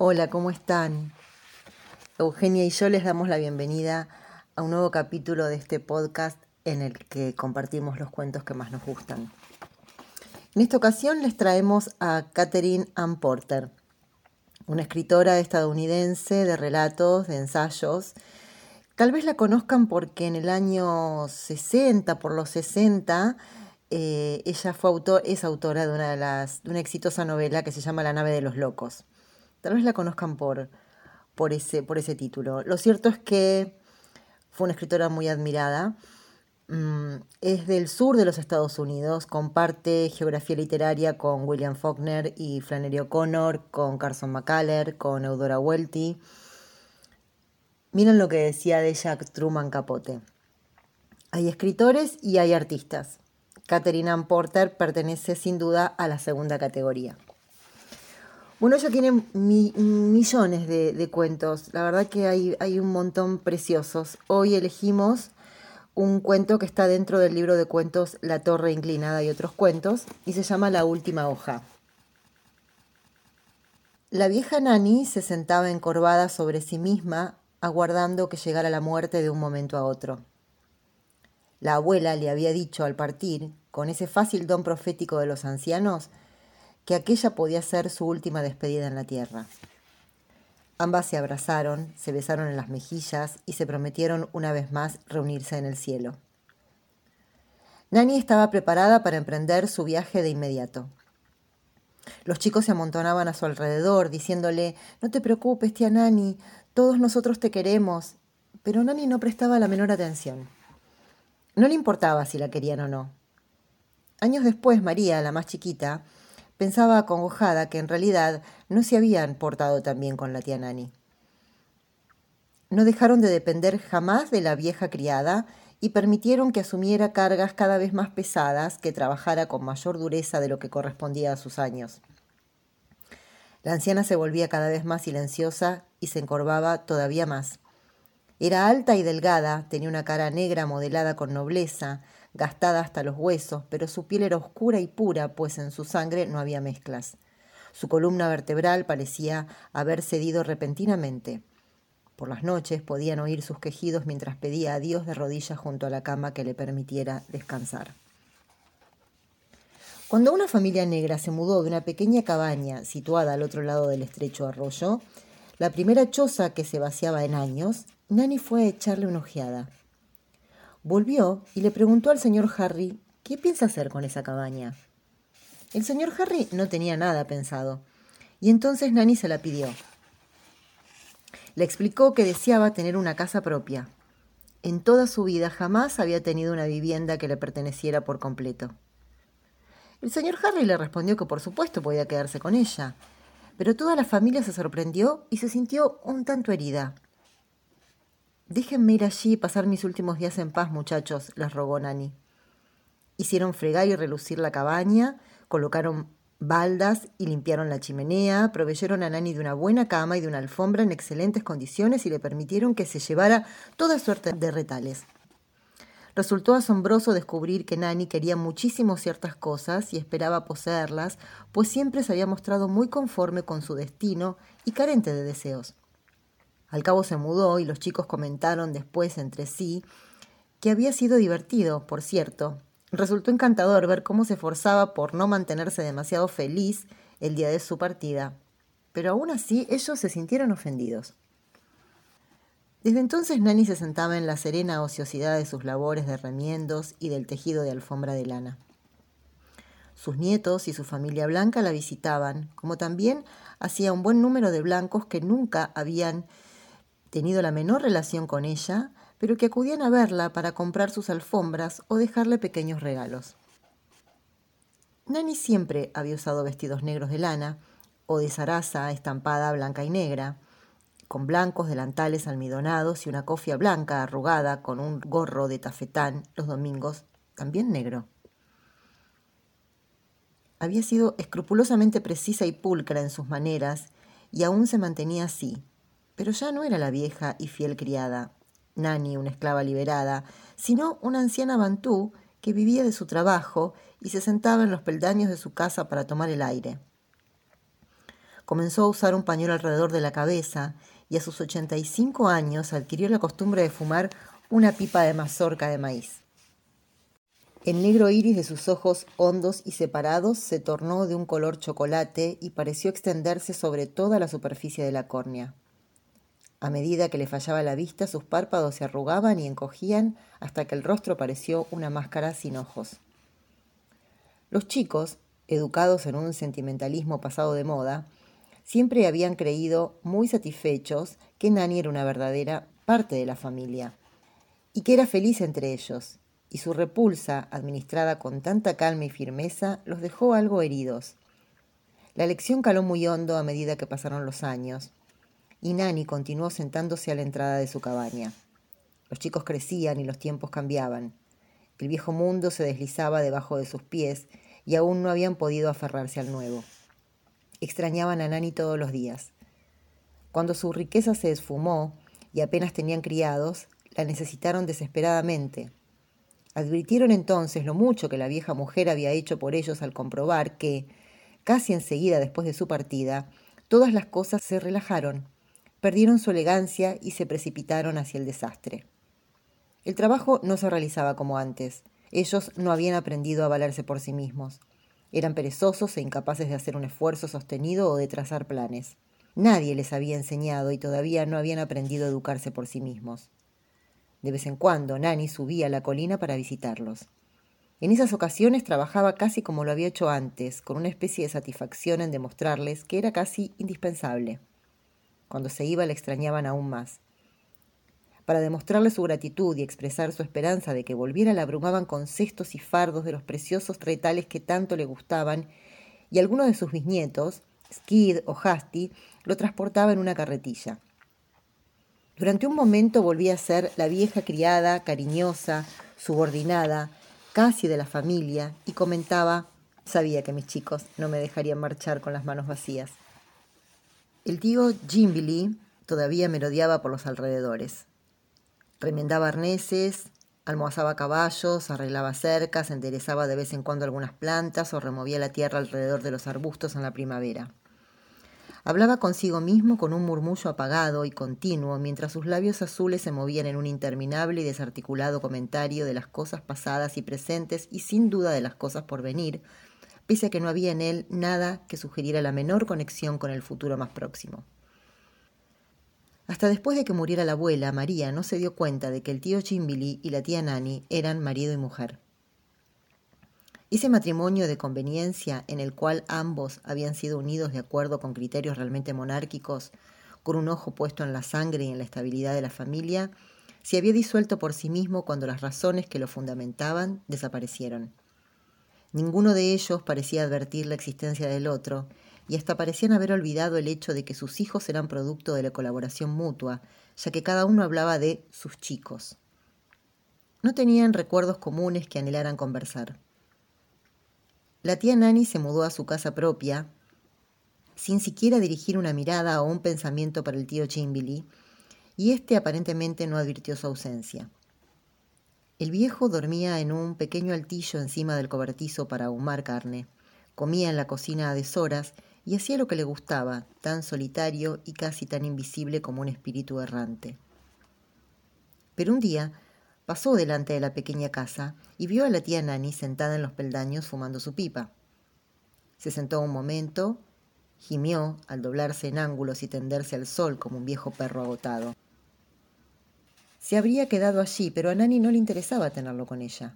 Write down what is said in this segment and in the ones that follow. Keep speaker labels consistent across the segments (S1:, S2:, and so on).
S1: Hola, ¿cómo están? Eugenia y yo les damos la bienvenida a un nuevo capítulo de este podcast en el que compartimos los cuentos que más nos gustan. En esta ocasión les traemos a Catherine Ann Porter, una escritora estadounidense de relatos, de ensayos. Tal vez la conozcan porque en el año 60, por los 60, eh, ella fue autor, es autora de una, de las, de una exitosa novela que se llama La nave de los locos. Tal vez la conozcan por, por, ese, por ese título. Lo cierto es que fue una escritora muy admirada. Mm, es del sur de los Estados Unidos, comparte geografía literaria con William Faulkner y Flannery O'Connor, con Carson McCullers, con Eudora Welty. Miren lo que decía de Jack Truman Capote. Hay escritores y hay artistas. Catherine Ann Porter pertenece sin duda a la segunda categoría. Bueno, ella tiene millones de, cuentos. La verdad que hay un montón preciosos. Hoy elegimos un cuento que está dentro del libro de cuentos La Torre Inclinada y otros cuentos y se llama La Última Hoja. La vieja Nani se sentaba encorvada sobre sí misma, aguardando que llegara la muerte de un momento a otro. La abuela le había dicho al partir, con ese fácil don profético de los ancianos, que aquella podía ser su última despedida en la tierra. Ambas se abrazaron, se besaron en las mejillas y se prometieron una vez más reunirse en el cielo. Nani estaba preparada para emprender su viaje de inmediato. Los chicos se amontonaban a su alrededor, diciéndole No te preocupes, tía Nani, todos nosotros te queremos. Pero Nani no prestaba la menor atención. No le importaba si la querían o no. Años después, María, la más chiquita, Pensaba acongojada que en realidad no se habían portado tan bien con la tía Nani. No dejaron de depender jamás de la vieja criada y permitieron que asumiera cargas cada vez más pesadas, que trabajara con mayor dureza de lo que correspondía a sus años. La anciana se volvía cada vez más silenciosa y se encorvaba todavía más. Era alta y delgada, tenía una cara negra modelada con nobleza, gastada hasta los huesos, pero su piel era oscura y pura, pues en su sangre no había mezclas. Su columna vertebral parecía haber cedido repentinamente. Por las noches podían oír sus quejidos mientras pedía a Dios de rodillas junto a la cama que le permitiera descansar. Cuando una familia negra se mudó de una pequeña cabaña situada al otro lado del estrecho arroyo, la primera choza que se vaciaba en años, Nani fue a echarle una ojeada. Volvió y le preguntó al señor Harry qué piensa hacer con esa cabaña. El señor Harry no tenía nada pensado, y entonces Nani se la pidió. Le explicó que deseaba tener una casa propia. En toda su vida jamás había tenido una vivienda que le perteneciera por completo. El señor Harry le respondió que por supuesto podía quedarse con ella, pero toda la familia se sorprendió y se sintió un tanto herida. Déjenme ir allí y pasar mis últimos días en paz, muchachos, les rogó Nani. Hicieron fregar y relucir la cabaña, colocaron baldas y limpiaron la chimenea, proveyeron a Nani de una buena cama y de una alfombra en excelentes condiciones y le permitieron que se llevara toda suerte de retales. Resultó asombroso descubrir que Nani quería muchísimo ciertas cosas y esperaba poseerlas, pues siempre se había mostrado muy conforme con su destino y carente de deseos. Al cabo se mudó y los chicos comentaron después entre sí que había sido divertido, por cierto. Resultó encantador ver cómo se esforzaba por no mantenerse demasiado feliz el día de su partida, pero aún así ellos se sintieron ofendidos. Desde entonces Nani se sentaba en la serena ociosidad de sus labores de remiendos y del tejido de alfombra de lana. Sus nietos y su familia blanca la visitaban, como también hacía un buen número de blancos que nunca habían tenido la menor relación con ella, pero que acudían a verla para comprar sus alfombras o dejarle pequeños regalos. Nani siempre había usado vestidos negros de lana o de zaraza estampada blanca y negra, con blancos delantales almidonados y una cofia blanca arrugada con un gorro de tafetán los domingos, también negro. Había sido escrupulosamente precisa y pulcra en sus maneras y aún se mantenía así, pero ya no era la vieja y fiel criada, Nani, una esclava liberada, sino una anciana bantú que vivía de su trabajo y se sentaba en los peldaños de su casa para tomar el aire. Comenzó a usar un pañuelo alrededor de la cabeza y a sus 85 años adquirió la costumbre de fumar una pipa de mazorca de maíz. El negro iris de sus ojos hondos y separados se tornó de un color chocolate y pareció extenderse sobre toda la superficie de la córnea. A medida que le fallaba la vista, sus párpados se arrugaban y encogían hasta que el rostro pareció una máscara sin ojos. Los chicos, educados en un sentimentalismo pasado de moda, siempre habían creído muy satisfechos que Nani era una verdadera parte de la familia y que era feliz entre ellos, y su repulsa, administrada con tanta calma y firmeza, los dejó algo heridos. La lección caló muy hondo a medida que pasaron los años, y Nani continuó sentándose a la entrada de su cabaña. Los chicos crecían y los tiempos cambiaban. El viejo mundo se deslizaba debajo de sus pies y aún no habían podido aferrarse al nuevo. Extrañaban a Nani todos los días. Cuando su riqueza se esfumó y apenas tenían criados, la necesitaron desesperadamente. Advirtieron entonces lo mucho que la vieja mujer había hecho por ellos al comprobar que, casi enseguida después de su partida, todas las cosas se relajaron, perdieron su elegancia y se precipitaron hacia el desastre. El trabajo no se realizaba como antes. Ellos no habían aprendido a valerse por sí mismos. Eran perezosos e incapaces de hacer un esfuerzo sostenido o de trazar planes. Nadie les había enseñado y todavía no habían aprendido a educarse por sí mismos. De vez en cuando, Nani subía a la colina para visitarlos. En esas ocasiones trabajaba casi como lo había hecho antes, con una especie de satisfacción en demostrarles que era casi indispensable. Cuando se iba le extrañaban aún más. Para demostrarle su gratitud y expresar su esperanza de que volviera, la abrumaban con cestos y fardos de los preciosos retales que tanto le gustaban, y algunos de sus bisnietos, Skid o Hasty, lo transportaba en una carretilla. Durante un momento volvía a ser la vieja criada, cariñosa, subordinada, casi de la familia, y comentaba, sabía que mis chicos no me dejarían marchar con las manos vacías. El tío Jimbilly todavía merodeaba por los alrededores. Remendaba arneses, almohazaba caballos, arreglaba cercas, enderezaba de vez en cuando algunas plantas o removía la tierra alrededor de los arbustos en la primavera. Hablaba consigo mismo con un murmullo apagado y continuo, mientras sus labios azules se movían en un interminable y desarticulado comentario de las cosas pasadas y presentes y sin duda de las cosas por venir, pese a que no había en él nada que sugiriera la menor conexión con el futuro más próximo. Hasta después de que muriera la abuela, María no se dio cuenta de que el tío Chimbili y la tía Nani eran marido y mujer. Ese matrimonio de conveniencia en el cual ambos habían sido unidos de acuerdo con criterios realmente monárquicos, con un ojo puesto en la sangre y en la estabilidad de la familia, se había disuelto por sí mismo cuando las razones que lo fundamentaban desaparecieron. Ninguno de ellos parecía advertir la existencia del otro, y hasta parecían haber olvidado el hecho de que sus hijos eran producto de la colaboración mutua, ya que cada uno hablaba de sus chicos. No tenían recuerdos comunes que anhelaran conversar. La tía Nani se mudó a su casa propia, sin siquiera dirigir una mirada o un pensamiento para el tío Chimbilly, y éste aparentemente no advirtió su ausencia. El viejo dormía en un pequeño altillo encima del cobertizo para ahumar carne. Comía en la cocina a deshoras y hacía lo que le gustaba, tan solitario y casi tan invisible como un espíritu errante. Pero un día pasó delante de la pequeña casa y vio a la tía Nani sentada en los peldaños fumando su pipa. Se sentó un momento, gimió al doblarse en ángulos y tenderse al sol como un viejo perro agotado. Se habría quedado allí, pero a Nani no le interesaba tenerlo con ella.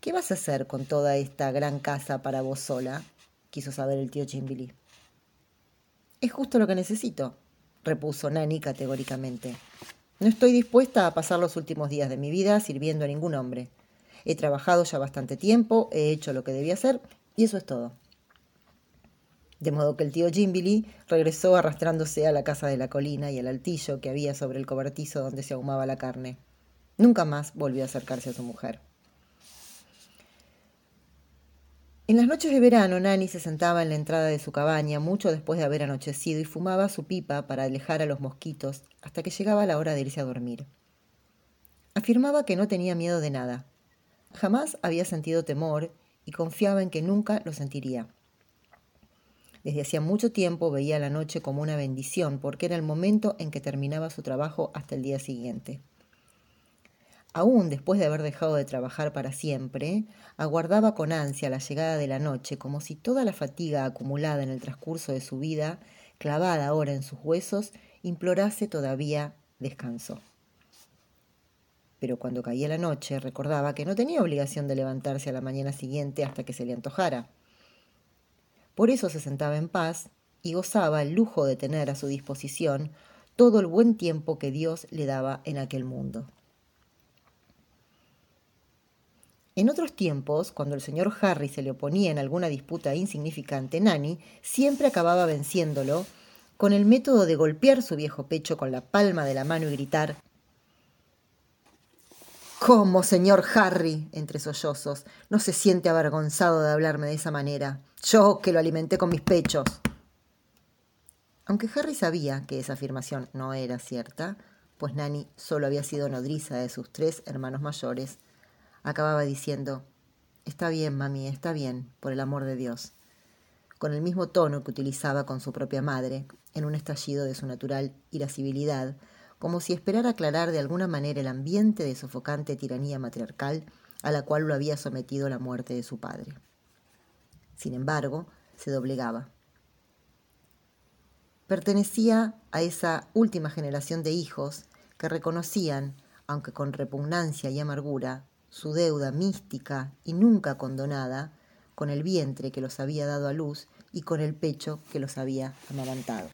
S1: ¿Qué vas a hacer con toda esta gran casa para vos sola? quiso saber el tío Chimbili. Es justo lo que necesito, repuso Nani categóricamente. No estoy dispuesta a pasar los últimos días de mi vida sirviendo a ningún hombre. He trabajado ya bastante tiempo, he hecho lo que debía hacer y eso es todo. De modo que el tío Jimbilly regresó arrastrándose a la casa de la colina y al altillo que había sobre el cobertizo donde se ahumaba la carne. Nunca más volvió a acercarse a su mujer. En las noches de verano, Nani se sentaba en la entrada de su cabaña mucho después de haber anochecido y fumaba su pipa para alejar a los mosquitos hasta que llegaba la hora de irse a dormir. Afirmaba que no tenía miedo de nada. Jamás había sentido temor y confiaba en que nunca lo sentiría. Desde hacía mucho tiempo veía la noche como una bendición porque era el momento en que terminaba su trabajo hasta el día siguiente. Aún después de haber dejado de trabajar para siempre, aguardaba con ansia la llegada de la noche como si toda la fatiga acumulada en el transcurso de su vida, clavada ahora en sus huesos, implorase todavía descanso. Pero cuando caía la noche recordaba que no tenía obligación de levantarse a la mañana siguiente hasta que se le antojara. Por eso se sentaba en paz y gozaba el lujo de tener a su disposición todo el buen tiempo que Dios le daba en aquel mundo. En otros tiempos, cuando el señor Harry se le oponía en alguna disputa insignificante, Nanny siempre acababa venciéndolo con el método de golpear su viejo pecho con la palma de la mano y gritar ¿Cómo, señor Harry? entre sollozos. No se siente avergonzado de hablarme de esa manera. Yo que lo alimenté con mis pechos. Aunque Harry sabía que esa afirmación no era cierta, pues Nanny solo había sido nodriza de sus tres hermanos mayores, acababa diciendo, Está bien, mami, está bien, por el amor de Dios, con el mismo tono que utilizaba con su propia madre, en un estallido de su natural irascibilidad, como si esperara aclarar de alguna manera el ambiente de sofocante tiranía matriarcal a la cual lo había sometido la muerte de su padre. Sin embargo, se doblegaba. Pertenecía a esa última generación de hijos que reconocían, aunque con repugnancia y amargura, su deuda mística y nunca condonada con el vientre que los había dado a luz y con el pecho que los había amamantado.